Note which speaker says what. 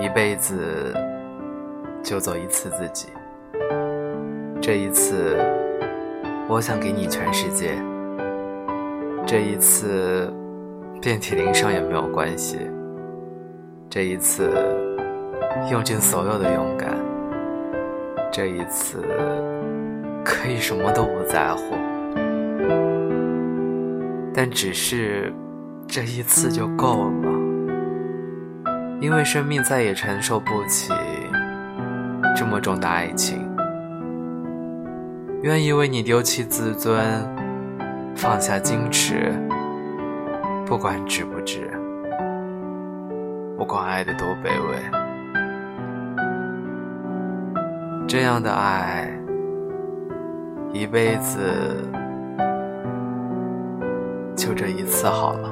Speaker 1: 一辈子就做一次自己，这一次，我想给你全世界。这一次，遍体鳞伤也没有关系。这一次，用尽所有的勇敢。这一次，可以什么都不在乎。但只是这一次就够了，因为生命再也承受不起这么重的爱情。愿意为你丢弃自尊，放下矜持，不管值不值，不管爱的多卑微，这样的爱，一辈子。就这一次好了。